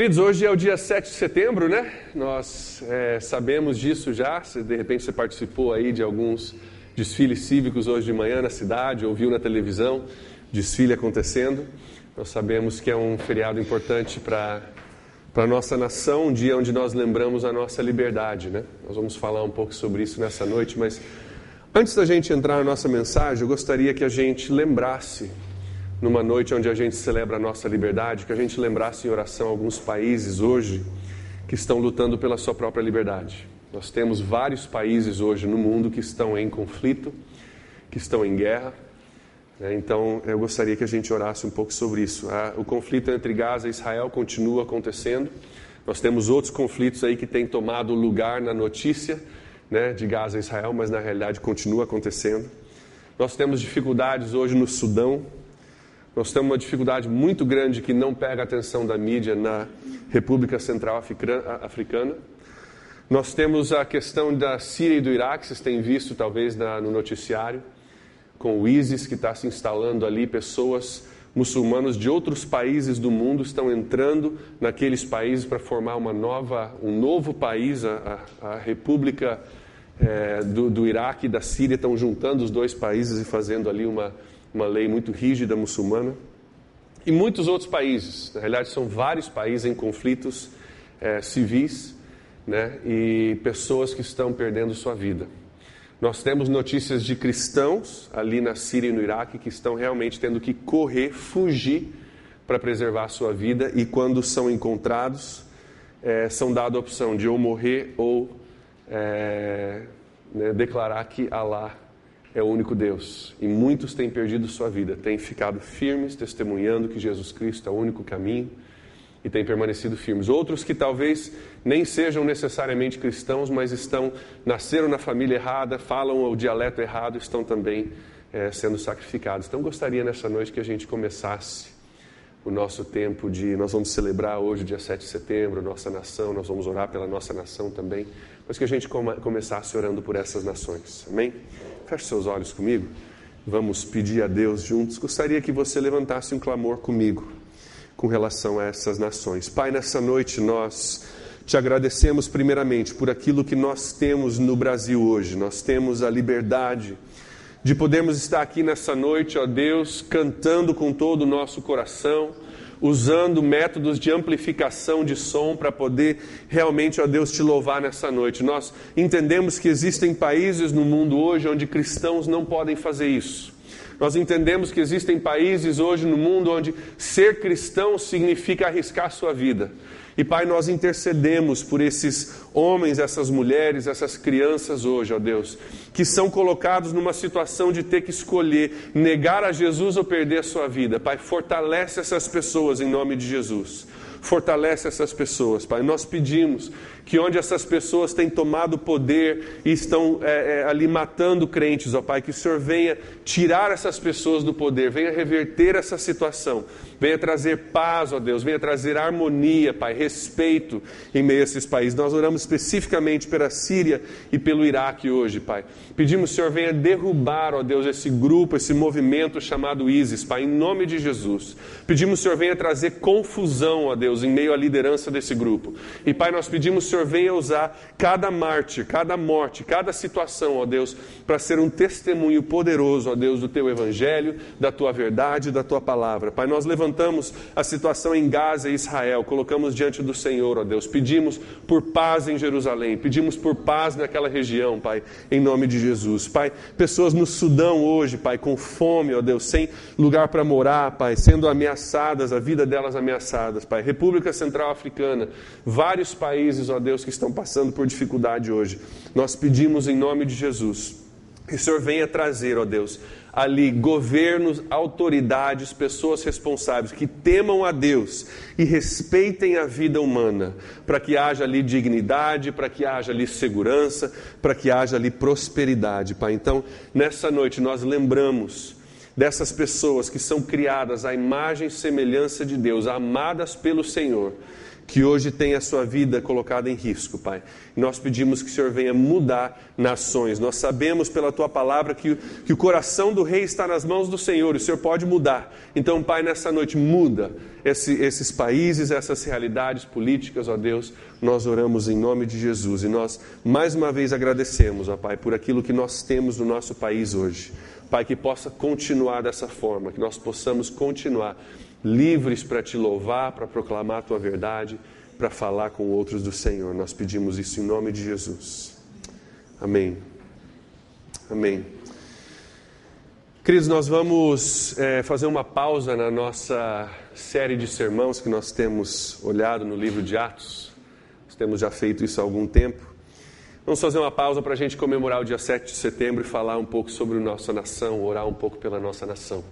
Queridos, hoje é o dia 7 de setembro, né? Nós é, sabemos disso já. Se de repente você participou aí de alguns desfiles cívicos hoje de manhã na cidade, ouviu na televisão desfile acontecendo. Nós sabemos que é um feriado importante para para a nossa nação, um dia onde nós lembramos a nossa liberdade, né? Nós vamos falar um pouco sobre isso nessa noite, mas antes da gente entrar na nossa mensagem, eu gostaria que a gente lembrasse numa noite onde a gente celebra a nossa liberdade, que a gente lembrasse em oração alguns países hoje que estão lutando pela sua própria liberdade. Nós temos vários países hoje no mundo que estão em conflito, que estão em guerra. Né? Então, eu gostaria que a gente orasse um pouco sobre isso. O conflito entre Gaza e Israel continua acontecendo. Nós temos outros conflitos aí que têm tomado lugar na notícia né, de Gaza e Israel, mas na realidade continua acontecendo. Nós temos dificuldades hoje no Sudão, nós temos uma dificuldade muito grande que não pega a atenção da mídia na República Central Africana. Nós temos a questão da Síria e do Iraque, vocês têm visto talvez no noticiário, com o ISIS que está se instalando ali, pessoas muçulmanos de outros países do mundo estão entrando naqueles países para formar uma nova, um novo país, a, a, a República é, do, do Iraque e da Síria estão juntando os dois países e fazendo ali uma, uma lei muito rígida muçulmana. E muitos outros países, na realidade são vários países em conflitos é, civis né, e pessoas que estão perdendo sua vida. Nós temos notícias de cristãos ali na Síria e no Iraque que estão realmente tendo que correr, fugir para preservar sua vida e quando são encontrados, é, são dados a opção de ou morrer ou é, né, declarar que Allah é o único Deus. E muitos têm perdido sua vida, têm ficado firmes, testemunhando que Jesus Cristo é o único caminho e têm permanecido firmes. Outros que talvez nem sejam necessariamente cristãos, mas estão nasceram na família errada, falam o dialeto errado, estão também é, sendo sacrificados. Então gostaria nessa noite que a gente começasse o nosso tempo de. Nós vamos celebrar hoje, dia 7 de setembro, nossa nação, nós vamos orar pela nossa nação também, mas que a gente começasse orando por essas nações. Amém? Feche seus olhos comigo. Vamos pedir a Deus juntos. Gostaria que você levantasse um clamor comigo com relação a essas nações. Pai, nessa noite nós te agradecemos primeiramente por aquilo que nós temos no Brasil hoje. Nós temos a liberdade de podermos estar aqui nessa noite, ó Deus, cantando com todo o nosso coração usando métodos de amplificação de som para poder realmente, ó Deus, te louvar nessa noite. Nós entendemos que existem países no mundo hoje onde cristãos não podem fazer isso. Nós entendemos que existem países hoje no mundo onde ser cristão significa arriscar sua vida. E Pai, nós intercedemos por esses homens, essas mulheres, essas crianças hoje, ó Deus, que são colocados numa situação de ter que escolher negar a Jesus ou perder a sua vida. Pai, fortalece essas pessoas em nome de Jesus. Fortalece essas pessoas, Pai. Nós pedimos que onde essas pessoas têm tomado poder e estão é, é, ali matando crentes, ó Pai, que o Senhor venha tirar essas pessoas do poder, venha reverter essa situação, venha trazer paz, ó Deus, venha trazer harmonia, Pai, respeito em meio a esses países. Nós oramos especificamente pela Síria e pelo Iraque hoje, Pai. Pedimos, Senhor, venha derrubar, ó Deus, esse grupo, esse movimento chamado ISIS, Pai, em nome de Jesus. Pedimos, Senhor, venha trazer confusão, ó Deus, em meio à liderança desse grupo. E, Pai, nós pedimos, Senhor, Senhor venha usar cada mártir, cada morte, cada situação, ó Deus, para ser um testemunho poderoso, ó Deus, do teu evangelho, da tua verdade, da tua palavra. Pai, nós levantamos a situação em Gaza e Israel, colocamos diante do Senhor, ó Deus, pedimos por paz em Jerusalém, pedimos por paz naquela região, Pai, em nome de Jesus. Pai, pessoas no Sudão hoje, Pai, com fome, ó Deus, sem lugar para morar, Pai, sendo ameaçadas, a vida delas ameaçadas, Pai. República Central Africana, vários países, ó Deus, Deus, que estão passando por dificuldade hoje. Nós pedimos em nome de Jesus que o Senhor venha trazer, ó Deus, ali governos, autoridades, pessoas responsáveis que temam a Deus e respeitem a vida humana, para que haja ali dignidade, para que haja ali segurança, para que haja ali prosperidade, Pai. Então, nessa noite nós lembramos dessas pessoas que são criadas à imagem e semelhança de Deus, amadas pelo Senhor, que hoje tem a sua vida colocada em risco, Pai. Nós pedimos que o Senhor venha mudar nações. Nós sabemos pela tua palavra que, que o coração do rei está nas mãos do Senhor, o Senhor pode mudar. Então, Pai, nessa noite, muda esse, esses países, essas realidades políticas, ó Deus. Nós oramos em nome de Jesus e nós mais uma vez agradecemos, ó Pai, por aquilo que nós temos no nosso país hoje. Pai, que possa continuar dessa forma, que nós possamos continuar livres para te louvar, para proclamar a tua verdade, para falar com outros do Senhor. Nós pedimos isso em nome de Jesus. Amém. Amém. Queridos, nós vamos é, fazer uma pausa na nossa série de sermãos que nós temos olhado no livro de Atos. Nós temos já feito isso há algum tempo. Vamos fazer uma pausa para a gente comemorar o dia 7 de setembro e falar um pouco sobre nossa nação, orar um pouco pela nossa nação.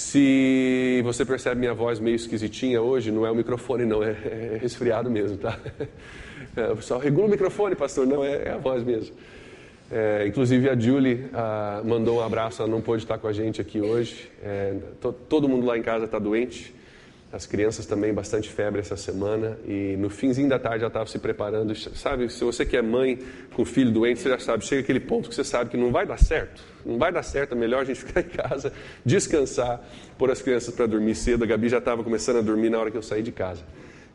Se você percebe minha voz meio esquisitinha hoje, não é o microfone, não, é, é resfriado mesmo, tá? É, o pessoal regula o microfone, pastor, não, é, é a voz mesmo. É, inclusive a Julie ah, mandou um abraço, ela não pôde estar com a gente aqui hoje. É, to, todo mundo lá em casa está doente. As crianças também, bastante febre essa semana. E no finzinho da tarde já estava se preparando. Sabe, se você que é mãe com filho doente, você já sabe, chega aquele ponto que você sabe que não vai dar certo. Não vai dar certo, é melhor a gente ficar em casa, descansar, pôr as crianças para dormir cedo. A Gabi já estava começando a dormir na hora que eu saí de casa.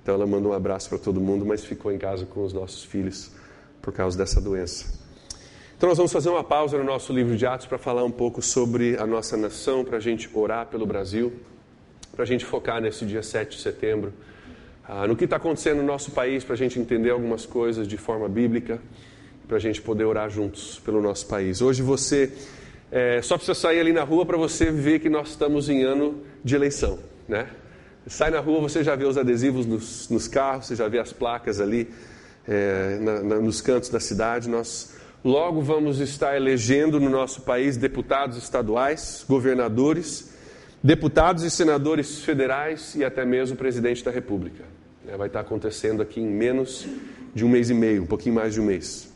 Então ela mandou um abraço para todo mundo, mas ficou em casa com os nossos filhos por causa dessa doença. Então nós vamos fazer uma pausa no nosso livro de Atos para falar um pouco sobre a nossa nação, para a gente orar pelo Brasil para a gente focar nesse dia 7 de setembro, ah, no que está acontecendo no nosso país, para a gente entender algumas coisas de forma bíblica, para a gente poder orar juntos pelo nosso país. Hoje você é, só precisa sair ali na rua para você ver que nós estamos em ano de eleição, né? Sai na rua, você já vê os adesivos nos, nos carros, você já vê as placas ali é, na, na, nos cantos da cidade. Nós logo vamos estar elegendo no nosso país deputados estaduais, governadores deputados e senadores federais e até mesmo o presidente da República. É, vai estar acontecendo aqui em menos de um mês e meio, um pouquinho mais de um mês.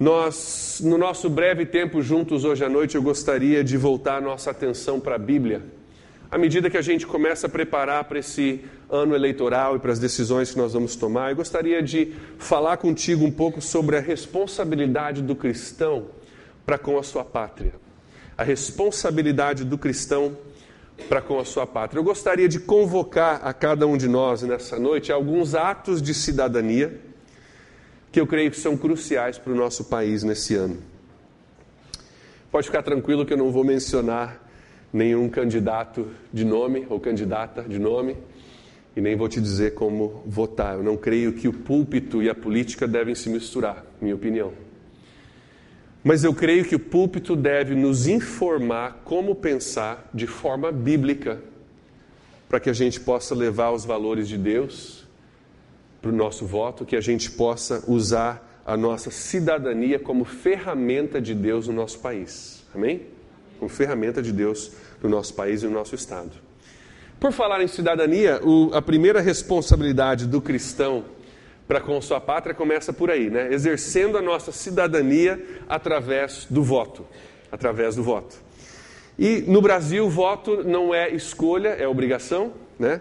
Nós, no nosso breve tempo juntos hoje à noite, eu gostaria de voltar nossa atenção para a Bíblia. À medida que a gente começa a preparar para esse ano eleitoral e para as decisões que nós vamos tomar, eu gostaria de falar contigo um pouco sobre a responsabilidade do cristão para com a sua pátria. A responsabilidade do cristão para com a sua pátria. Eu gostaria de convocar a cada um de nós nessa noite alguns atos de cidadania que eu creio que são cruciais para o nosso país nesse ano. Pode ficar tranquilo que eu não vou mencionar nenhum candidato de nome ou candidata de nome e nem vou te dizer como votar. Eu não creio que o púlpito e a política devem se misturar, minha opinião. Mas eu creio que o púlpito deve nos informar como pensar de forma bíblica, para que a gente possa levar os valores de Deus para o nosso voto, que a gente possa usar a nossa cidadania como ferramenta de Deus no nosso país. Amém? Como ferramenta de Deus no nosso país e no nosso estado. Por falar em cidadania, a primeira responsabilidade do cristão para com sua pátria começa por aí, né? Exercendo a nossa cidadania através do voto, através do voto. E no Brasil, voto não é escolha, é obrigação, né?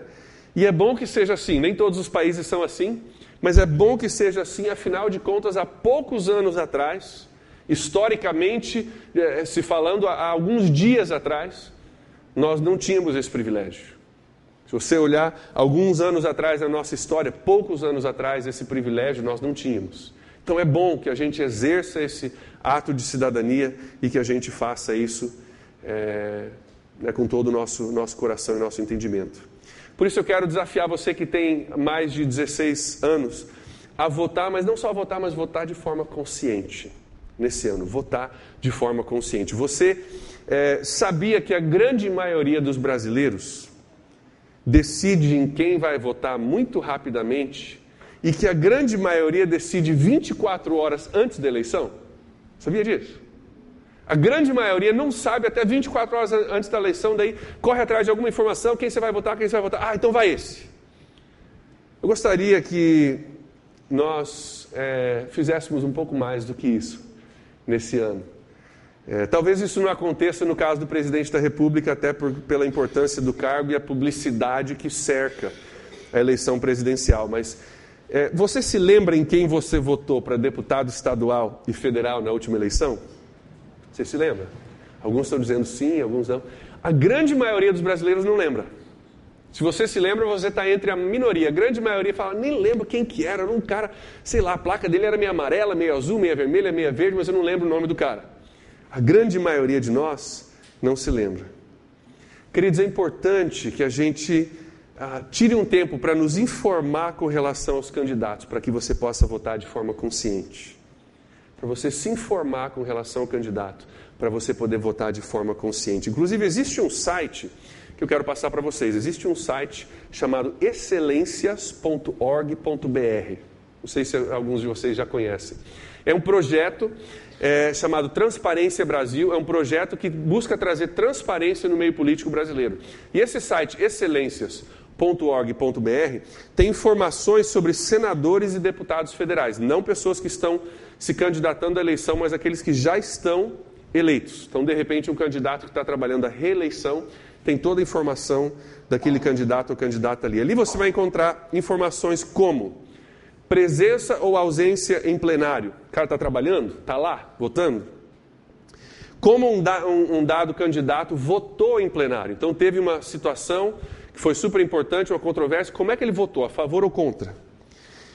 E é bom que seja assim. Nem todos os países são assim, mas é bom que seja assim. Afinal de contas, há poucos anos atrás, historicamente, eh, se falando há alguns dias atrás, nós não tínhamos esse privilégio. Se você olhar alguns anos atrás na nossa história, poucos anos atrás, esse privilégio nós não tínhamos. Então é bom que a gente exerça esse ato de cidadania e que a gente faça isso é, né, com todo o nosso, nosso coração e nosso entendimento. Por isso eu quero desafiar você que tem mais de 16 anos a votar, mas não só votar, mas votar de forma consciente nesse ano. Votar de forma consciente. Você é, sabia que a grande maioria dos brasileiros decide em quem vai votar muito rapidamente e que a grande maioria decide 24 horas antes da eleição? Sabia disso? A grande maioria não sabe até 24 horas antes da eleição, daí corre atrás de alguma informação, quem você vai votar, quem você vai votar. Ah, então vai esse. Eu gostaria que nós é, fizéssemos um pouco mais do que isso nesse ano. É, talvez isso não aconteça no caso do presidente da República, até por, pela importância do cargo e a publicidade que cerca a eleição presidencial. Mas é, você se lembra em quem você votou para deputado estadual e federal na última eleição? Você se lembra? Alguns estão dizendo sim, alguns não. A grande maioria dos brasileiros não lembra. Se você se lembra, você está entre a minoria. A grande maioria fala, nem lembro quem que era. Era um cara, sei lá, a placa dele era meio amarela, meio azul, meio vermelha, meio verde, mas eu não lembro o nome do cara. A grande maioria de nós não se lembra. Queridos, é importante que a gente ah, tire um tempo para nos informar com relação aos candidatos, para que você possa votar de forma consciente. Para você se informar com relação ao candidato, para você poder votar de forma consciente. Inclusive, existe um site que eu quero passar para vocês. Existe um site chamado excelências.org.br. Não sei se alguns de vocês já conhecem. É um projeto é, chamado Transparência Brasil, é um projeto que busca trazer transparência no meio político brasileiro. E esse site, excelências.org.br, tem informações sobre senadores e deputados federais, não pessoas que estão se candidatando à eleição, mas aqueles que já estão eleitos. Então, de repente, um candidato que está trabalhando a reeleição tem toda a informação daquele candidato ou candidata ali. Ali você vai encontrar informações como Presença ou ausência em plenário. O cara está trabalhando? Está lá, votando? Como um, da, um, um, dado candidato votou em plenário. Então teve uma situação que foi super importante, uma controvérsia. Como é que ele votou? A favor ou contra?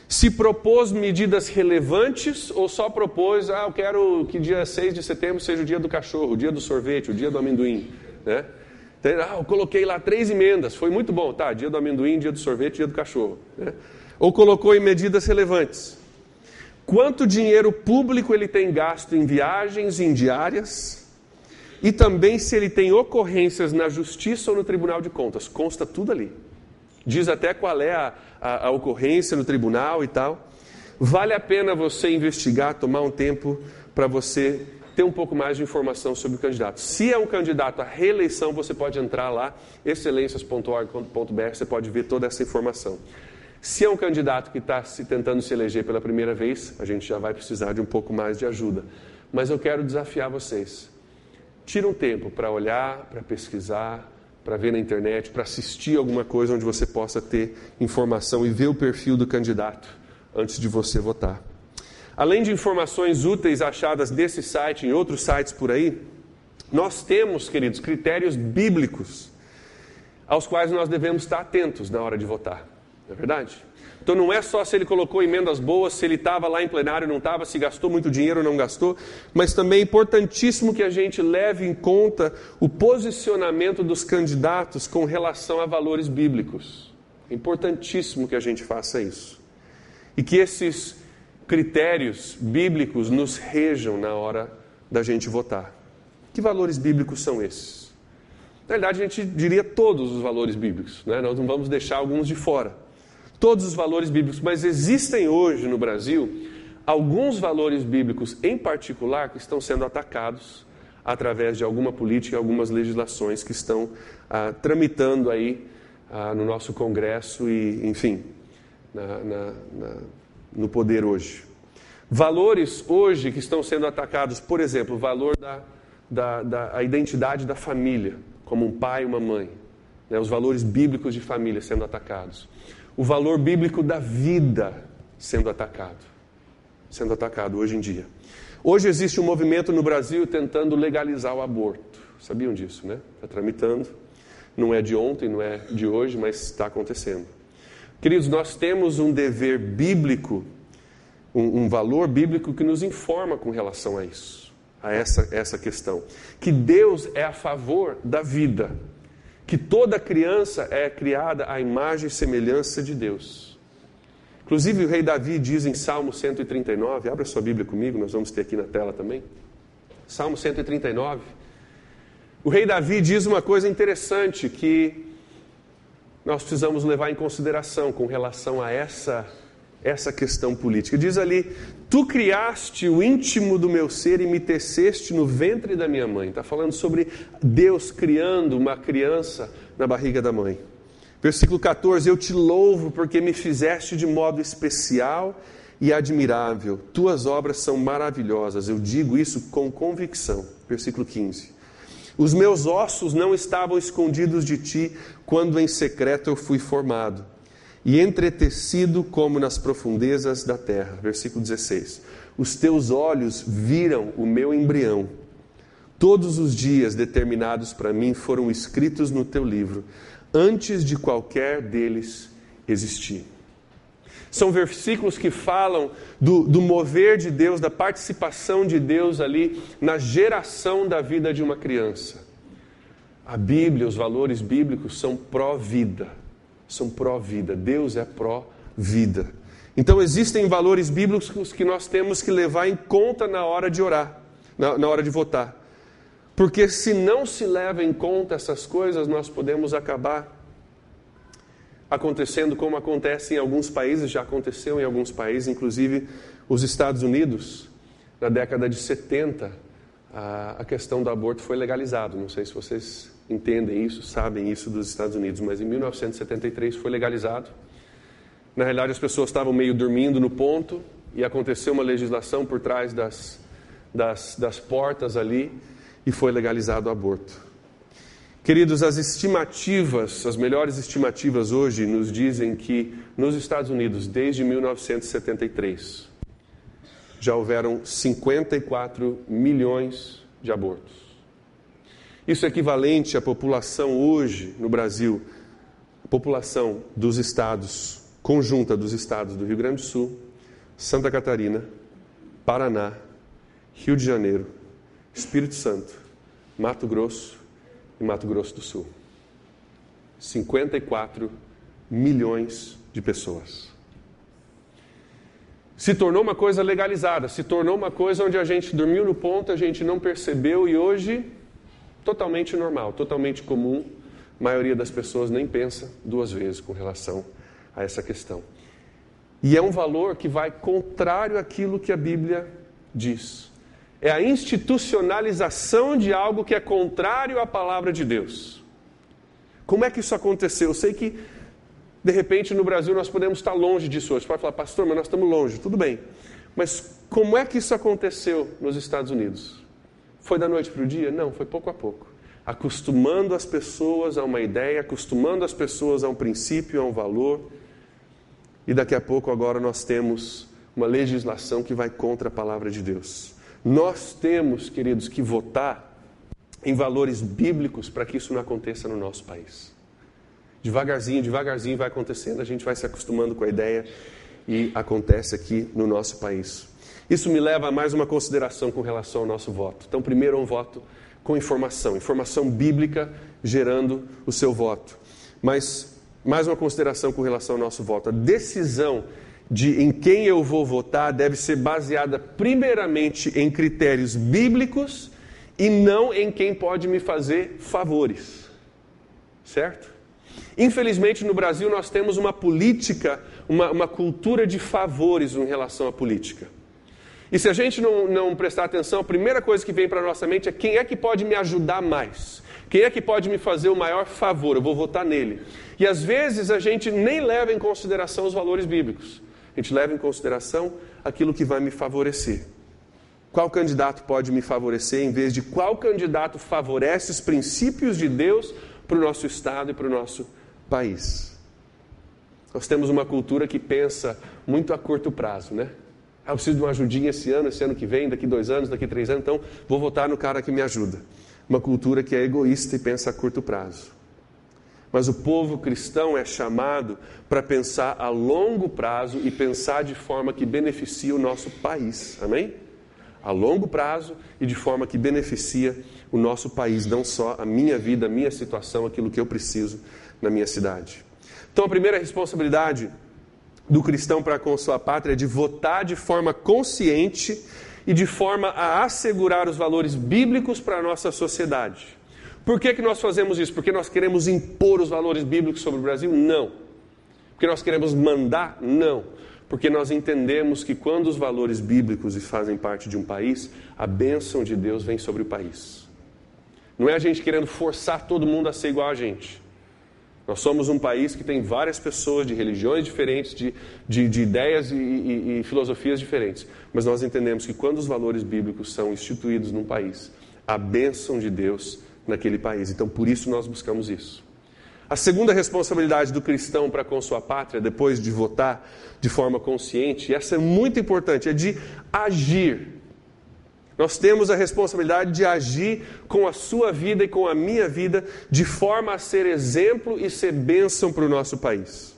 Se propôs medidas relevantes ou só propôs, ah, eu quero que dia 6 de setembro seja o dia do cachorro, o dia do sorvete, o dia do amendoim. Né? Ah, eu coloquei lá três emendas, foi muito bom. Tá, dia do amendoim, dia do sorvete, dia do cachorro. Né? Ou colocou em medidas relevantes. Quanto dinheiro público ele tem gasto em viagens, em diárias, e também se ele tem ocorrências na justiça ou no tribunal de contas. Consta tudo ali. Diz até qual é a, a, a ocorrência no tribunal e tal. Vale a pena você investigar, tomar um tempo para você ter um pouco mais de informação sobre o candidato. Se é um candidato à reeleição, você pode entrar lá, excelências.org.br, você pode ver toda essa informação. Se é um candidato que está se tentando se eleger pela primeira vez, a gente já vai precisar de um pouco mais de ajuda. Mas eu quero desafiar vocês. Tira um tempo para olhar, para pesquisar, para ver na internet, para assistir alguma coisa onde você possa ter informação e ver o perfil do candidato antes de você votar. Além de informações úteis achadas nesse site e em outros sites por aí, nós temos, queridos, critérios bíblicos aos quais nós devemos estar atentos na hora de votar. Não é verdade? Então não é só se ele colocou emendas boas, se ele estava lá em plenário não estava, se gastou muito dinheiro ou não gastou, mas também é importantíssimo que a gente leve em conta o posicionamento dos candidatos com relação a valores bíblicos. É importantíssimo que a gente faça isso. E que esses critérios bíblicos nos rejam na hora da gente votar. Que valores bíblicos são esses? Na verdade, a gente diria todos os valores bíblicos, né? nós não vamos deixar alguns de fora todos os valores bíblicos, mas existem hoje no Brasil alguns valores bíblicos em particular que estão sendo atacados através de alguma política, algumas legislações que estão ah, tramitando aí ah, no nosso Congresso e, enfim, na, na, na, no poder hoje. Valores hoje que estão sendo atacados, por exemplo, o valor da, da, da a identidade da família, como um pai e uma mãe, né, os valores bíblicos de família sendo atacados o valor bíblico da vida sendo atacado. Sendo atacado hoje em dia. Hoje existe um movimento no Brasil tentando legalizar o aborto. Sabiam disso, né? Está tramitando. Não é de ontem, não é de hoje, mas está acontecendo. Queridos, nós temos um dever bíblico, um, um, valor bíblico que nos informa com relação a isso, a essa, essa questão. Que Deus é a favor da vida que toda criança é criada à imagem e semelhança de Deus. Inclusive, o rei Davi diz em Salmo 139, abra sua Bíblia comigo, nós vamos ter aqui na tela também. Salmo 139. O rei Davi diz uma coisa interessante que nós precisamos levar em consideração com relação a essa essa questão política. Diz ali: Tu criaste o íntimo do meu ser e me teceste no ventre da minha mãe. Está falando sobre Deus criando uma criança na barriga da mãe. Versículo 14: Eu te louvo porque me fizeste de modo especial e admirável. Tuas obras são maravilhosas. Eu digo isso com convicção. versículo 15. Os meus ossos não estavam escondidos de ti quando em secreto eu fui formado e entretecido como nas profundezas da terra. Versículo 16. Os teus olhos viram o meu embrião. Todos os dias determinados para mim foram escritos no teu livro, antes de qualquer deles existir. São versículos que falam do, do, mover de Deus, da participação de Deus ali na geração da vida de uma criança. A Bíblia, os valores bíblicos são pró-vida. São pró-vida. Deus é pró-vida. Então existem valores bíblicos que nós temos que levar em conta na hora de orar, na, na hora de votar. Porque se não se leva em conta essas coisas, nós podemos acabar acontecendo como acontece em alguns países, já aconteceu em alguns países, inclusive os Estados Unidos, na década de 70, a, questão do aborto foi legalizado. Não sei se vocês entendem isso, sabem isso dos Estados Unidos, mas em 1973 foi legalizado. Na realidade, as pessoas estavam meio dormindo no ponto e aconteceu uma legislação por trás das, das, das portas ali e foi legalizado o aborto. Queridos, as estimativas, as melhores estimativas hoje nos dizem que nos Estados Unidos, desde 1973, já houveram 54 milhões de abortos. Isso é equivalente à população hoje no Brasil, população dos estados, conjunta dos estados do Rio Grande do Sul, Santa Catarina, Paraná, Rio de Janeiro, Espírito Santo, Mato Grosso em Mato Grosso do Sul. 54 milhões de pessoas. Se tornou uma coisa legalizada, se tornou uma coisa onde a gente dormiu no ponto, a gente não percebeu e hoje totalmente normal, totalmente comum. A maioria das pessoas nem pensa duas vezes com relação a essa questão. E é um valor que vai contrário àquilo que a Bíblia diz é a institucionalização de algo que é contrário à palavra de Deus. Como é que isso aconteceu? Eu sei que, de repente, no Brasil nós podemos estar longe disso hoje. Você pode falar, pastor, mas nós estamos longe. Tudo bem. Mas como é que isso aconteceu nos Estados Unidos? Foi da noite para o dia? Não, foi pouco a pouco. Acostumando as pessoas a uma ideia, acostumando as pessoas a um princípio, a um valor. E daqui a pouco, agora, nós temos uma legislação que vai contra a palavra de Deus. Nós temos, queridos, que votar em valores bíblicos para que isso não aconteça no nosso país. Devagarzinho, devagarzinho vai acontecendo, a gente vai se acostumando com a ideia e acontece aqui no nosso país. Isso me leva a mais uma consideração com relação ao nosso voto. Então, primeiro, um voto com informação, informação bíblica gerando o seu voto. Mas, mais uma consideração com relação ao nosso voto. A decisão de em quem eu vou votar deve ser baseada primeiramente em critérios bíblicos e não em quem pode me fazer favores. Certo? Infelizmente, no Brasil, nós temos uma política, uma, uma cultura de favores em relação à política. E se a gente não, não prestar atenção, a primeira coisa que vem para a nossa mente é quem é que pode me ajudar mais? Quem é que pode me fazer o maior favor? Eu vou votar nele. E às vezes a gente nem leva em consideração os valores bíblicos a gente leva em consideração aquilo que vai me favorecer. Qual candidato pode me favorecer em vez de qual candidato favorece os princípios de Deus para o nosso Estado e para o nosso país? Nós temos uma cultura que pensa muito a curto prazo, né? Ah, eu preciso de uma ajudinha esse ano, esse ano que vem, daqui dois anos, daqui três anos, então vou votar no cara que me ajuda. Uma cultura que é egoísta e pensa a curto prazo. Mas o povo cristão é chamado para pensar a longo prazo e pensar de forma que beneficie o nosso país. Amém? A longo prazo e de forma que beneficia o nosso país, não só a minha vida, a minha situação, aquilo que eu preciso na minha cidade. Então, a primeira responsabilidade do cristão para com sua pátria é de votar de forma consciente e de forma a assegurar os valores bíblicos para a nossa sociedade. Por que, que nós fazemos isso? Porque nós queremos impor os valores bíblicos sobre o Brasil? Não. Porque nós queremos mandar? Não. Porque nós entendemos que quando os valores bíblicos fazem parte de um país, a bênção de Deus vem sobre o país. Não é a gente querendo forçar todo mundo a ser igual a gente. Nós somos um país que tem várias pessoas de religiões diferentes, de, de, de ideias e, e, e filosofias diferentes. Mas nós entendemos que quando os valores bíblicos são instituídos num país, a bênção de Deus naquele país. Então, por isso nós buscamos isso. A segunda responsabilidade do cristão para com sua pátria, depois de votar de forma consciente, e essa é muito importante, é de agir. Nós temos a responsabilidade de agir com a sua vida e com a minha vida, de forma a ser exemplo e ser bênção para o nosso país.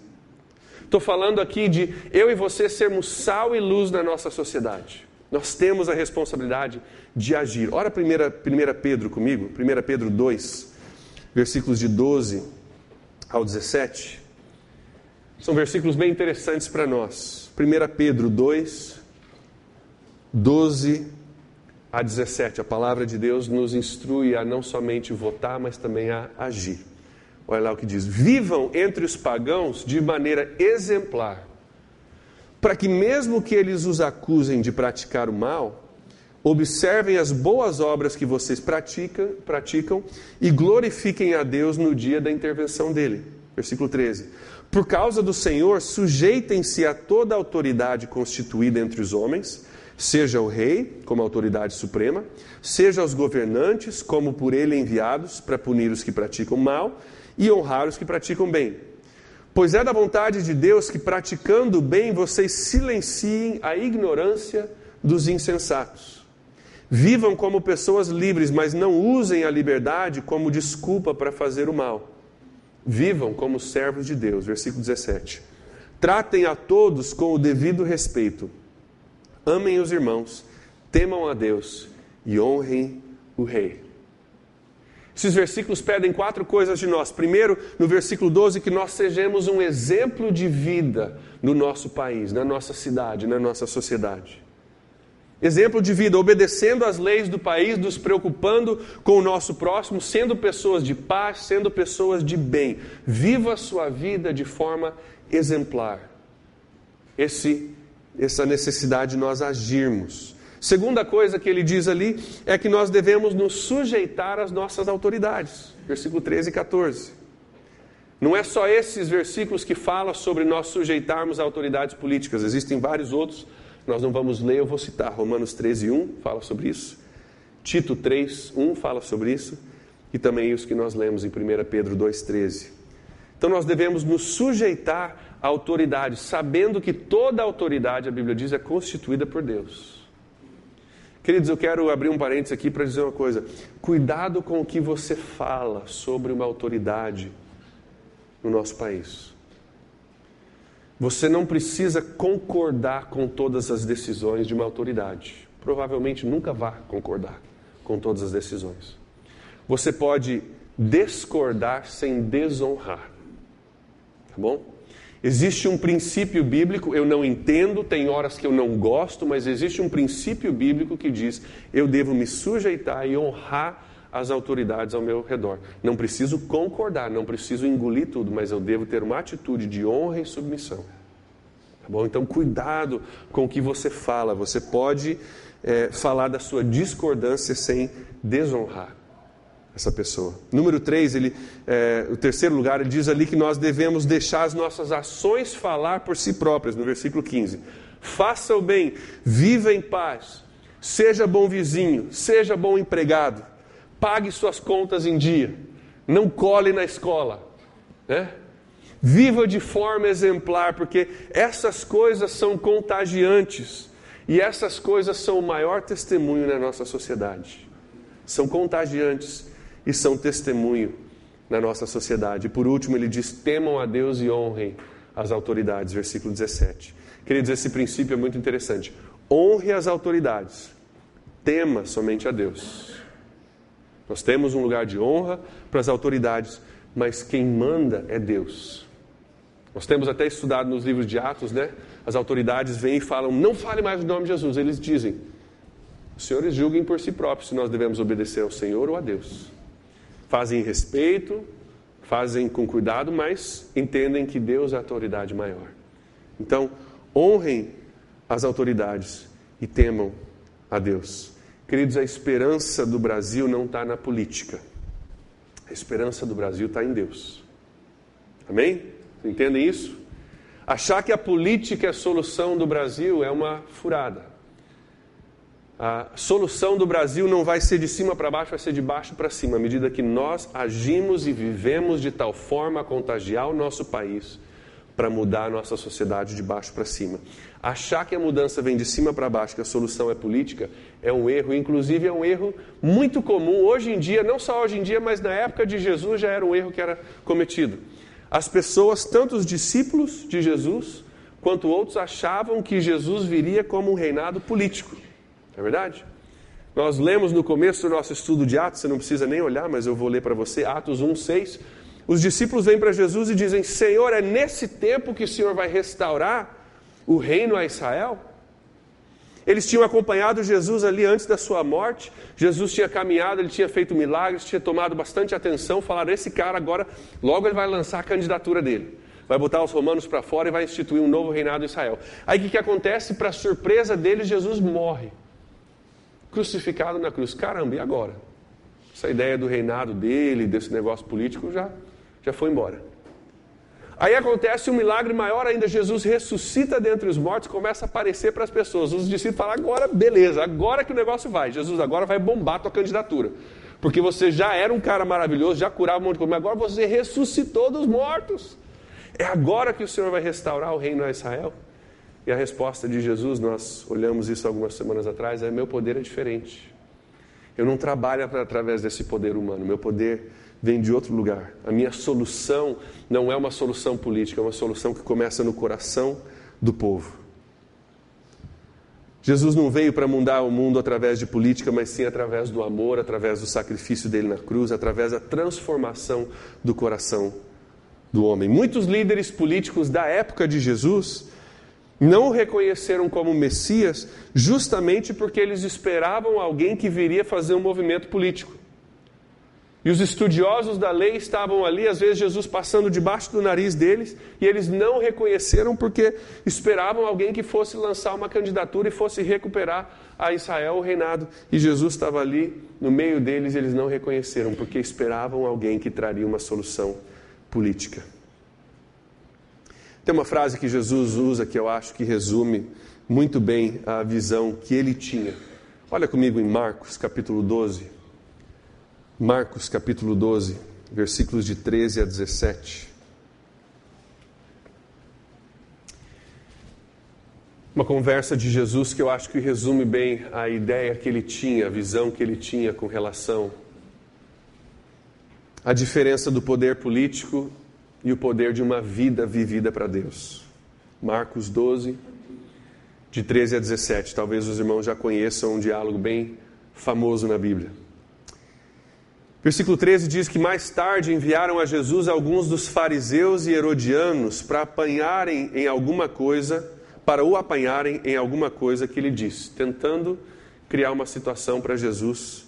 Estou falando aqui de eu e você sermos sal e luz na nossa sociedade. Nós temos a responsabilidade de agir. Ora, 1 Pedro comigo, 1 Pedro 2, versículos de 12 ao 17. São versículos bem interessantes para nós. 1 Pedro 2, 12 a 17. A palavra de Deus nos instrui a não somente votar, mas também a agir. Olha lá o que diz: Vivam entre os pagãos de maneira exemplar, para que, mesmo que eles os acusem de praticar o mal, observem as boas obras que vocês praticam, praticam e glorifiquem a Deus no dia da intervenção dele. Versículo 13. Por causa do Senhor, sujeitem-se a toda autoridade constituída entre os homens, seja o rei, como autoridade suprema, seja os governantes, como por ele enviados, para punir os que praticam mal e honrar os que praticam bem. Pois é da vontade de Deus que, praticando o bem, vocês silenciem a ignorância dos insensatos. Vivam como pessoas livres, mas não usem a liberdade como desculpa para fazer o mal. Vivam como servos de Deus. Versículo 17. Tratem a todos com o devido respeito. Amem os irmãos, temam a Deus e honrem o Rei. Esses versículos pedem quatro coisas de nós. Primeiro, no versículo 12, que nós sejamos um exemplo de vida no nosso país, na nossa cidade, na nossa sociedade. Exemplo de vida, obedecendo às leis do país, nos preocupando com o nosso próximo, sendo pessoas de paz, sendo pessoas de bem. Viva a sua vida de forma exemplar. Esse, essa necessidade de nós agirmos. Segunda coisa que ele diz ali é que nós devemos nos sujeitar às nossas autoridades. Versículo 13 e 14. Não é só esses versículos que falam sobre nós sujeitarmos a autoridades políticas, existem vários outros nós não vamos ler, eu vou citar Romanos 13, 1 fala sobre isso. Tito 3, 1 fala sobre isso. E também os que nós lemos em 1 Pedro 2,13. Então nós devemos nos sujeitar à autoridade, sabendo que toda autoridade, a Bíblia diz, é constituída por Deus. Queridos, eu quero abrir um parênteses aqui para dizer uma coisa. Cuidado com o que você fala sobre uma autoridade no nosso país. Você não precisa concordar com todas as decisões de uma autoridade. Provavelmente nunca vá concordar com todas as decisões. Você pode discordar sem desonrar. Tá bom? Existe um princípio bíblico, eu não entendo, tem horas que eu não gosto, mas existe um princípio bíblico que diz: eu devo me sujeitar e honrar as autoridades ao meu redor. Não preciso concordar, não preciso engolir tudo, mas eu devo ter uma atitude de honra e submissão. Tá bom? Então, cuidado com o que você fala. Você pode é, falar da sua discordância sem desonrar essa pessoa. Número 3, ele, é, o terceiro lugar, ele diz ali que nós devemos deixar as nossas ações falar por si próprias, no versículo 15. Faça o bem, viva em paz, seja bom vizinho, seja bom empregado, pague suas contas em dia, não cole na escola. Né? Viva de forma exemplar, porque essas coisas são contagiantes e essas coisas são o maior testemunho na nossa sociedade. São contagiantes e são testemunho na nossa sociedade. E por último, ele diz: temam a Deus e honrem as autoridades, versículo 17. Queridos, esse princípio é muito interessante. Honre as autoridades, tema somente a Deus. Nós temos um lugar de honra para as autoridades, mas quem manda é Deus. Nós temos até estudado nos livros de Atos, né? As autoridades vêm e falam: não fale mais o nome de Jesus. Eles dizem: os senhores julguem por si próprios se nós devemos obedecer ao Senhor ou a Deus. Fazem respeito, fazem com cuidado, mas entendem que Deus é a autoridade maior. Então, honrem as autoridades e temam a Deus. Queridos, a esperança do Brasil não está na política. A esperança do Brasil está em Deus. Amém? Entendem isso? Achar que a política é a solução do Brasil é uma furada. A solução do Brasil não vai ser de cima para baixo, vai ser de baixo para cima, à medida que nós agimos e vivemos de tal forma a contagiar o nosso país para mudar a nossa sociedade de baixo para cima. Achar que a mudança vem de cima para baixo, que a solução é política, é um erro, inclusive é um erro muito comum hoje em dia, não só hoje em dia, mas na época de Jesus já era um erro que era cometido. As pessoas, tanto os discípulos de Jesus, quanto outros, achavam que Jesus viria como um reinado político. Não é verdade? Nós lemos no começo do nosso estudo de Atos, você não precisa nem olhar, mas eu vou ler para você, Atos 1, 6. Os discípulos vêm para Jesus e dizem: Senhor, é nesse tempo que o Senhor vai restaurar o reino a Israel? Eles tinham acompanhado Jesus ali antes da sua morte. Jesus tinha caminhado, ele tinha feito milagres, tinha tomado bastante atenção. Falaram: esse cara agora, logo ele vai lançar a candidatura dele. Vai botar os romanos para fora e vai instituir um novo reinado em Israel. Aí o que, que acontece? Para surpresa deles, Jesus morre crucificado na cruz. Caramba, e agora? Essa ideia do reinado dele, desse negócio político, já, já foi embora. Aí acontece um milagre maior ainda: Jesus ressuscita dentre os mortos, começa a aparecer para as pessoas. Os discípulos falam: agora, beleza, agora que o negócio vai. Jesus agora vai bombar a tua candidatura. Porque você já era um cara maravilhoso, já curava um monte de coisa, mas agora você ressuscitou dos mortos. É agora que o Senhor vai restaurar o reino a Israel? E a resposta de Jesus, nós olhamos isso algumas semanas atrás, é: meu poder é diferente. Eu não trabalho através desse poder humano, meu poder vem de outro lugar. A minha solução não é uma solução política, é uma solução que começa no coração do povo. Jesus não veio para mudar o mundo através de política, mas sim através do amor, através do sacrifício dele na cruz, através da transformação do coração do homem. Muitos líderes políticos da época de Jesus não o reconheceram como Messias justamente porque eles esperavam alguém que viria fazer um movimento político. E os estudiosos da lei estavam ali, às vezes Jesus passando debaixo do nariz deles, e eles não reconheceram porque esperavam alguém que fosse lançar uma candidatura e fosse recuperar a Israel o reinado. E Jesus estava ali no meio deles e eles não reconheceram porque esperavam alguém que traria uma solução política. Tem uma frase que Jesus usa que eu acho que resume muito bem a visão que ele tinha. Olha comigo em Marcos, capítulo 12. Marcos, capítulo 12, versículos de 13 a 17. Uma conversa de Jesus que eu acho que resume bem a ideia que ele tinha, a visão que ele tinha com relação à diferença do poder político e o poder de uma vida vivida para Deus. Marcos 12, de 13 a 17. Talvez os irmãos já conheçam um diálogo bem famoso na Bíblia. Versículo 13 diz que mais tarde enviaram a Jesus alguns dos fariseus e herodianos para apanharem em alguma coisa, para o apanharem em alguma coisa que ele disse, tentando criar uma situação para Jesus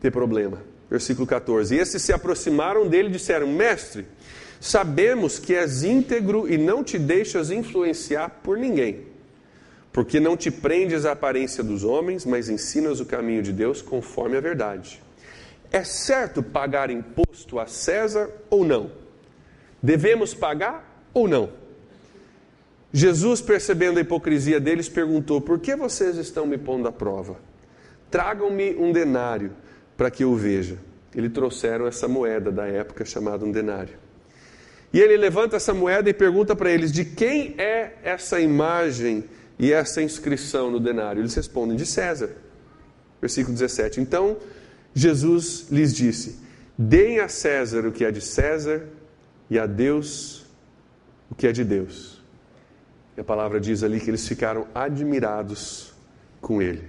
ter problema. Versículo 14. E esses se aproximaram dele e disseram: Mestre, Sabemos que és íntegro e não te deixas influenciar por ninguém, porque não te prendes à aparência dos homens, mas ensinas o caminho de Deus conforme a verdade. É certo pagar imposto a César ou não? Devemos pagar ou não? Jesus, percebendo a hipocrisia deles, perguntou: Por que vocês estão me pondo à prova? Tragam-me um denário para que eu veja. Eles trouxeram essa moeda da época chamada um denário. E ele levanta essa moeda e pergunta para eles: de quem é essa imagem e essa inscrição no denário? Eles respondem: de César. Versículo 17. Então Jesus lhes disse: deem a César o que é de César e a Deus o que é de Deus. E a palavra diz ali que eles ficaram admirados com ele.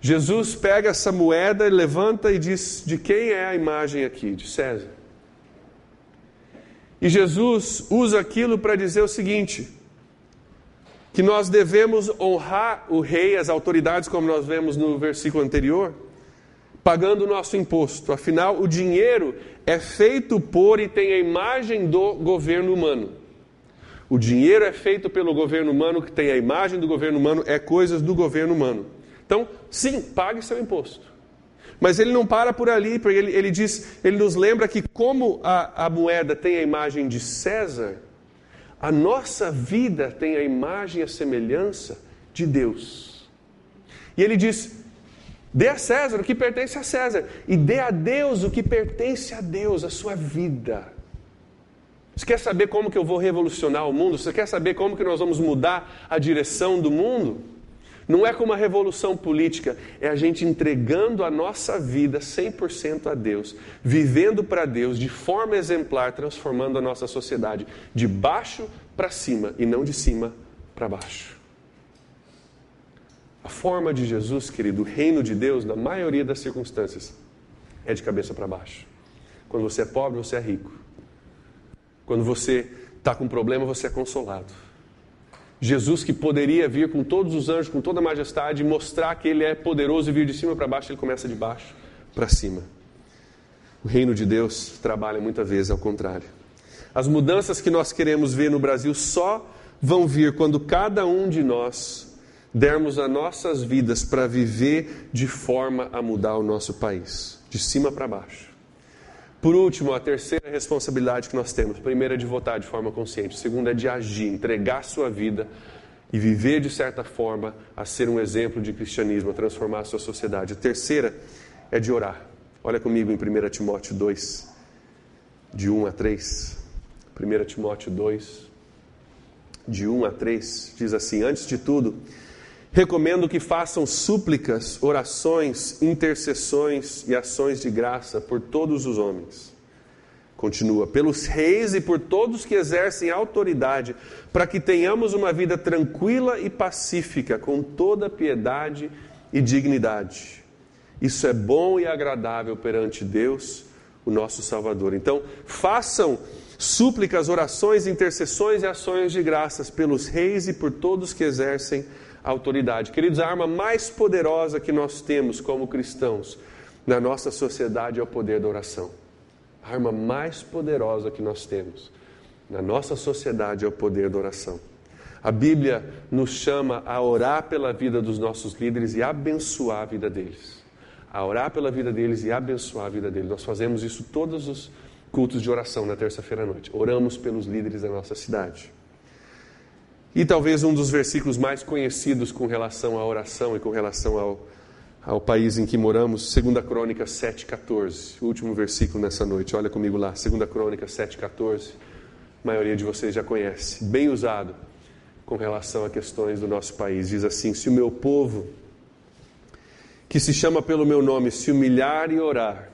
Jesus pega essa moeda, levanta e diz: De quem é a imagem aqui? De César. E Jesus usa aquilo para dizer o seguinte: que nós devemos honrar o rei, as autoridades, como nós vemos no versículo anterior, pagando o nosso imposto. Afinal, o dinheiro é feito por e tem a imagem do governo humano. O dinheiro é feito pelo governo humano, que tem a imagem do governo humano, é coisas do governo humano. Então, sim, pague seu imposto. Mas ele não para por ali, porque ele, ele diz, ele nos lembra que como a, a moeda tem a imagem de César, a nossa vida tem a imagem e a semelhança de Deus. E ele diz: dê a César o que pertence a César, e dê a Deus o que pertence a Deus, a sua vida. Você quer saber como que eu vou revolucionar o mundo? Você quer saber como que nós vamos mudar a direção do mundo? Não é como uma revolução política, é a gente entregando a nossa vida 100% a Deus, vivendo para Deus de forma exemplar, transformando a nossa sociedade de baixo para cima e não de cima para baixo. A forma de Jesus, querido, o reino de Deus, na maioria das circunstâncias, é de cabeça para baixo. Quando você é pobre, você é rico. Quando você está com problema, você é consolado. Jesus, que poderia vir com todos os anjos, com toda a majestade, mostrar que ele é poderoso e vir de cima para baixo, ele começa de baixo para cima. O reino de Deus trabalha muitas vezes ao contrário. As mudanças que nós queremos ver no Brasil só vão vir quando cada um de nós dermos as nossas vidas para viver de forma a mudar o nosso país, de cima para baixo. Por último, a terceira responsabilidade que nós temos: primeira é de votar de forma consciente, segunda é de agir, entregar sua vida e viver de certa forma a ser um exemplo de cristianismo, a transformar a sua sociedade. A terceira é de orar. Olha comigo em 1 Timóteo 2, de 1 a 3. 1 Timóteo 2, de 1 a 3, diz assim: Antes de tudo, recomendo que façam súplicas, orações, intercessões e ações de graça por todos os homens. Continua, pelos reis e por todos que exercem autoridade, para que tenhamos uma vida tranquila e pacífica, com toda piedade e dignidade. Isso é bom e agradável perante Deus, o nosso Salvador. Então, façam súplicas, orações, intercessões e ações de graças pelos reis e por todos que exercem autoridade autoridade. Queridos, a arma mais poderosa que nós temos como cristãos na nossa sociedade é o poder da oração. A arma mais poderosa que nós temos na nossa sociedade é o poder da oração. A Bíblia nos chama a orar pela vida dos nossos líderes e abençoar a vida deles. A orar pela vida deles e abençoar a vida deles. Nós fazemos isso todos os cultos de oração na terça-feira à noite. Oramos pelos líderes da nossa cidade. E talvez um dos versículos mais conhecidos com relação à oração e com relação ao, ao país em que moramos, 2 Crônica 7,14, o último versículo nessa noite. Olha comigo lá, 2 Crônica 7,14. A maioria de vocês já conhece. Bem usado com relação a questões do nosso país. Diz assim: Se o meu povo, que se chama pelo meu nome, se humilhar e orar,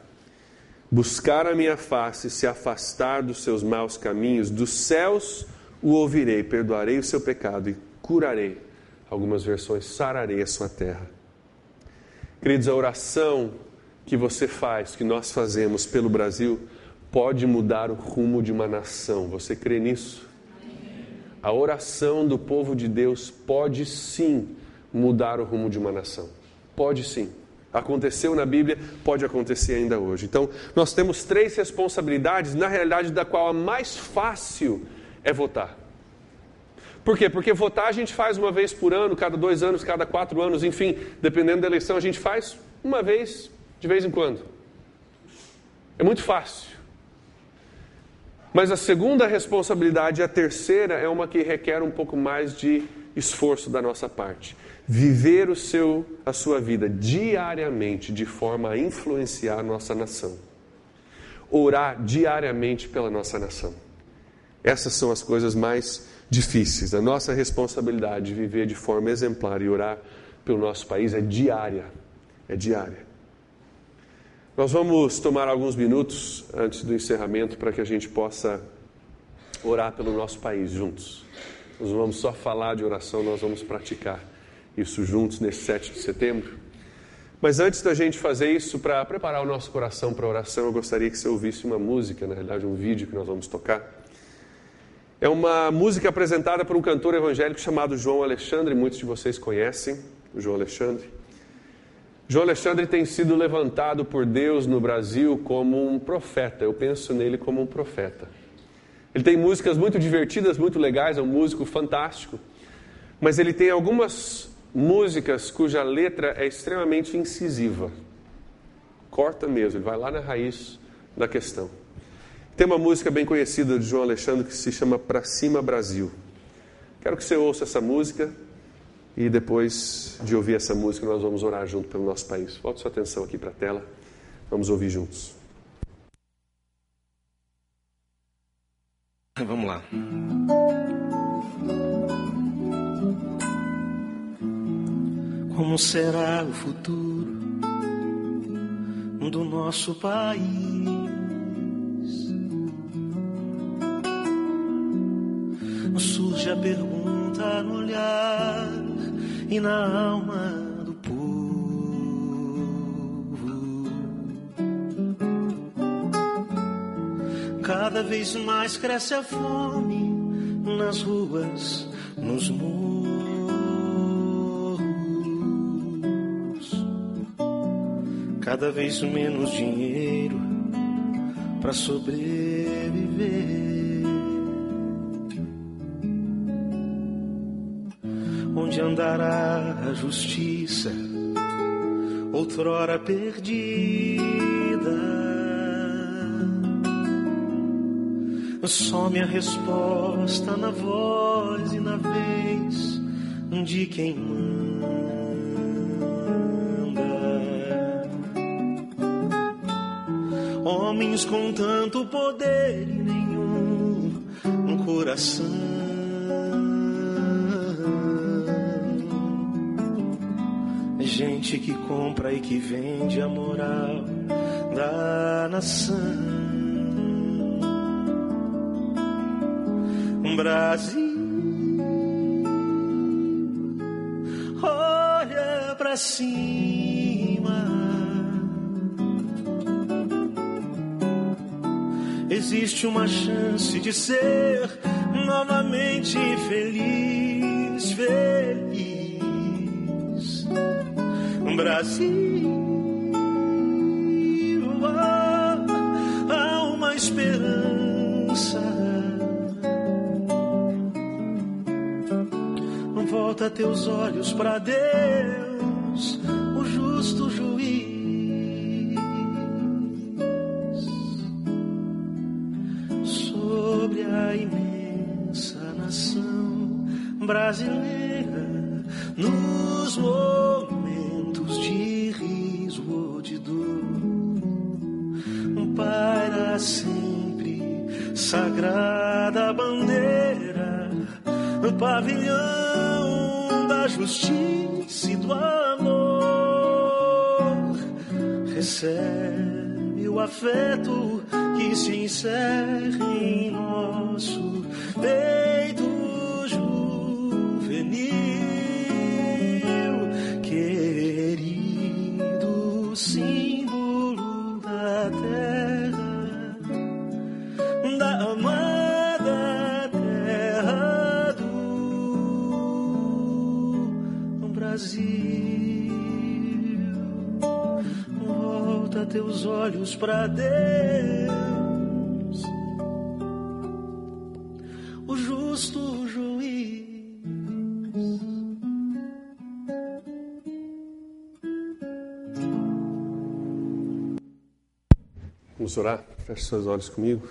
buscar a minha face, se afastar dos seus maus caminhos, dos céus o ouvirei, perdoarei o seu pecado e curarei. Algumas versões, sararei a sua terra. Queridos, a oração que você faz, que nós fazemos pelo Brasil, pode mudar o rumo de uma nação. Você crê nisso? A oração do povo de Deus pode sim mudar o rumo de uma nação. Pode sim. Aconteceu na Bíblia, pode acontecer ainda hoje. Então, nós temos três responsabilidades, na realidade, da qual a mais fácil é votar. Por quê? Porque votar a gente faz uma vez por ano, cada dois anos, cada quatro anos, enfim, dependendo da eleição, a gente faz uma vez de vez em quando. É muito fácil. Mas a segunda responsabilidade, a terceira, é uma que requer um pouco mais de esforço da nossa parte. Viver o seu, a sua vida diariamente de forma a influenciar a nossa nação. Orar diariamente pela nossa nação. Essas são as coisas mais difíceis. A nossa responsabilidade de viver de forma exemplar e orar pelo nosso país é diária. É diária. Nós vamos tomar alguns minutos antes do encerramento para que a gente possa orar pelo nosso país juntos. Nós vamos só falar de oração, nós vamos praticar isso juntos nesse 7 de setembro. Mas antes da gente fazer isso, para preparar o nosso coração para a oração, eu gostaria que você ouvisse uma música, na realidade, um vídeo que nós vamos tocar. É uma música apresentada por um cantor evangélico chamado João Alexandre, muitos de vocês conhecem o João Alexandre. João Alexandre tem sido levantado por Deus no Brasil como um profeta, eu penso nele como um profeta. Ele tem músicas muito divertidas, muito legais, é um músico fantástico, mas ele tem algumas músicas cuja letra é extremamente incisiva. Corta mesmo, ele vai lá na raiz da questão. Tem uma música bem conhecida de João Alexandre que se chama Pra Cima Brasil. Quero que você ouça essa música E depois de ouvir essa música, nós vamos orar junto pelo nosso país. Volte sua atenção aqui para a tela. Vamos ouvir juntos. Vamos lá. Como será o futuro do nosso país? Surge a pergunta no olhar e na alma do povo. Cada vez mais cresce a fome nas ruas, nos muros. Cada vez menos dinheiro para sobreviver. Onde andará a justiça, outrora perdida? Some a resposta na voz e na vez de quem manda. Homens com tanto poder e nenhum coração. Que compra e que vende a moral da nação. Brasil, olha pra cima. Existe uma chance de ser novamente feliz, Brasil, oh, há uma esperança. Volta teus olhos para Deus, o justo juiz. Sobre a imensa nação brasileira, nos momentos sempre sagrada bandeira, pavilhão da justiça e do amor. Recebe o afeto que se encerra em nosso peito juvenil, olhos para Deus, o justo juiz. Vamos orar? Feche seus olhos comigo.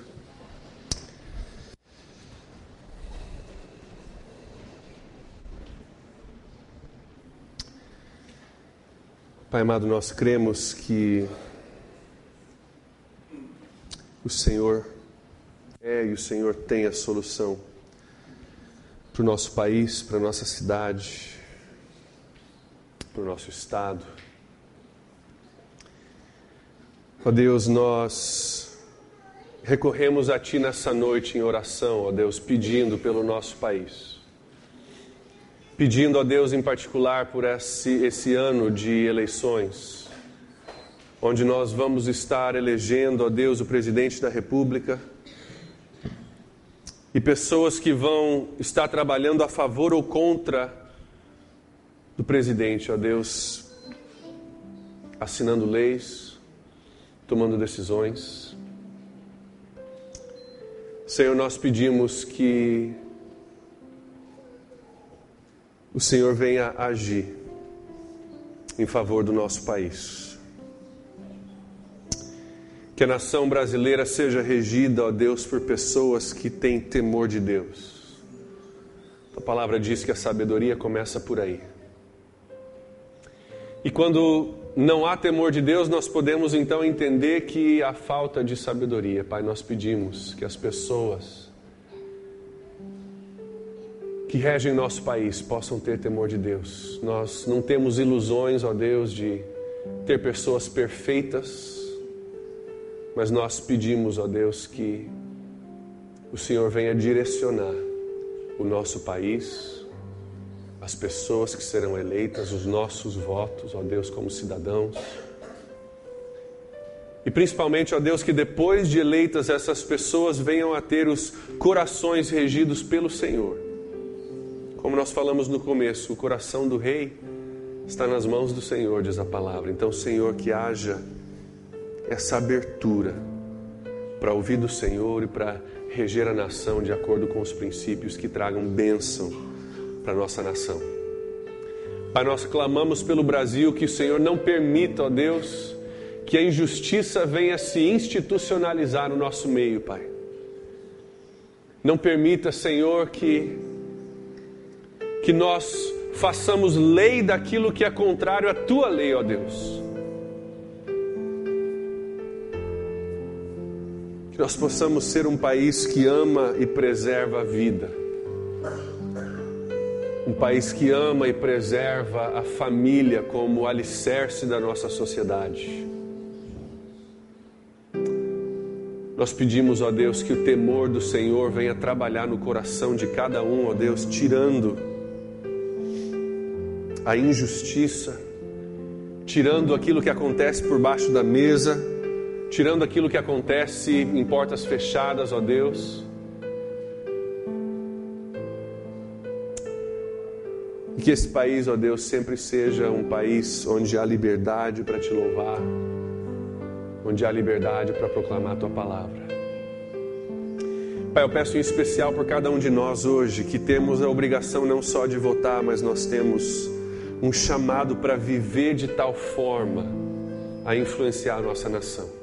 Pai amado, nós cremos que o Senhor é e o Senhor tem a solução para o nosso país, para a nossa cidade, para o nosso estado. Ó Deus, nós recorremos a Ti nessa noite em oração, ó Deus, pedindo pelo nosso país. Pedindo, ó Deus, em particular por esse, esse ano de eleições, onde nós vamos estar elegendo, ó Deus, o presidente da República e pessoas que vão estar trabalhando a favor ou contra do presidente, ó Deus, assinando leis, tomando decisões. Senhor, nós pedimos que o Senhor venha agir em favor do nosso país. Que a nação brasileira seja regida, ó Deus, por pessoas que têm temor de Deus. A palavra diz que a sabedoria começa por aí. E quando não há temor de Deus, nós podemos então entender que há falta de sabedoria. Pai, nós pedimos que as pessoas que regem nosso país possam ter temor de Deus. Nós não temos ilusões, ó Deus, de ter pessoas perfeitas, mas nós pedimos, ó Deus, que o Senhor venha direcionar o nosso país, as pessoas que serão eleitas, os nossos votos, ó Deus, como cidadãos. E principalmente, ó Deus, que depois de eleitas essas pessoas venham a ter os corações regidos pelo Senhor. Como nós falamos no começo, o coração do rei está nas mãos do Senhor, diz a palavra. Então, Senhor, que haja essa abertura para ouvir do Senhor e para reger a nação de acordo com os princípios que tragam bênção para a nossa nação. Pai, nós clamamos pelo Brasil que o Senhor não permita, ó Deus, que a injustiça venha se institucionalizar no nosso meio, Pai. Não permita, Senhor, que que nós façamos lei daquilo que é contrário à tua lei, ó Deus. Nós possamos ser um país que ama e preserva a vida. Um país que ama e preserva a família como alicerce da nossa sociedade. Nós pedimos, ó Deus, que o temor do Senhor venha trabalhar no coração de cada um, ó Deus, tirando a injustiça, tirando aquilo que acontece por baixo da mesa, tirando aquilo que acontece em portas fechadas, ó Deus. E que esse país, ó Deus, sempre seja um país onde há liberdade para te louvar, onde há liberdade para proclamar a tua palavra. Pai, eu peço em especial por cada um de nós hoje que temos a obrigação não só de votar, mas nós temos um chamado para viver de tal forma a influenciar a nossa nação.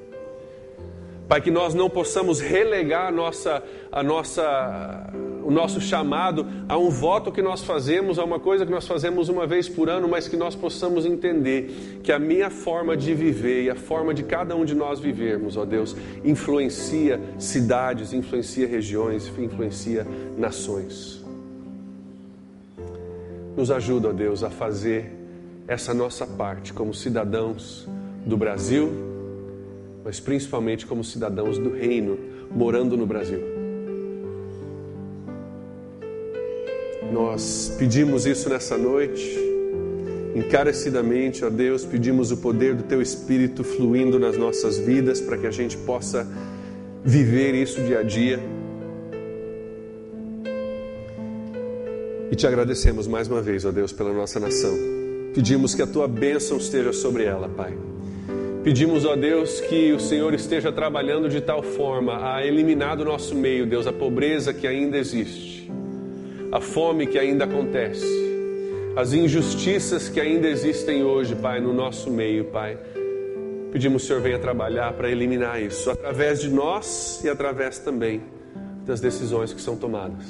Pai, que nós não possamos relegar a nossa, a nossa, o nosso chamado a um voto que nós fazemos, a uma coisa que nós fazemos uma vez por ano, mas que nós possamos entender que a minha forma de viver e a forma de cada um de nós vivermos, ó Deus, influencia cidades, influencia regiões, influencia nações. Nos ajuda, ó Deus, a fazer essa nossa parte como cidadãos do Brasil, mas principalmente como cidadãos do Reino, morando no Brasil. Nós pedimos isso nessa noite, encarecidamente, ó Deus, pedimos o poder do Teu Espírito fluindo nas nossas vidas para que a gente possa viver isso dia a dia E te agradecemos mais uma vez, ó Deus, pela nossa nação. Pedimos que a tua bênção esteja sobre ela, Pai. Pedimos, ó Deus, que o Senhor esteja trabalhando de tal forma a eliminar do nosso meio, Deus, a pobreza que ainda existe, a fome que ainda acontece, as injustiças que ainda existem hoje, Pai, no nosso meio, Pai. Pedimos Senhor venha trabalhar para eliminar isso, através de nós e através também das decisões que são tomadas.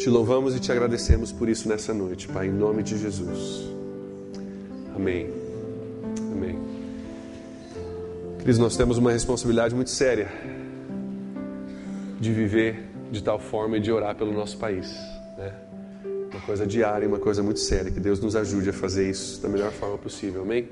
Te louvamos e te agradecemos por isso nessa noite, Pai, em nome de Jesus. Amém. Amém. Cris, nós temos uma responsabilidade muito séria de viver de tal forma e de orar pelo nosso país. Né? Uma coisa diária, uma coisa muito séria. Que Deus nos ajude a fazer isso da melhor forma possível. Amém?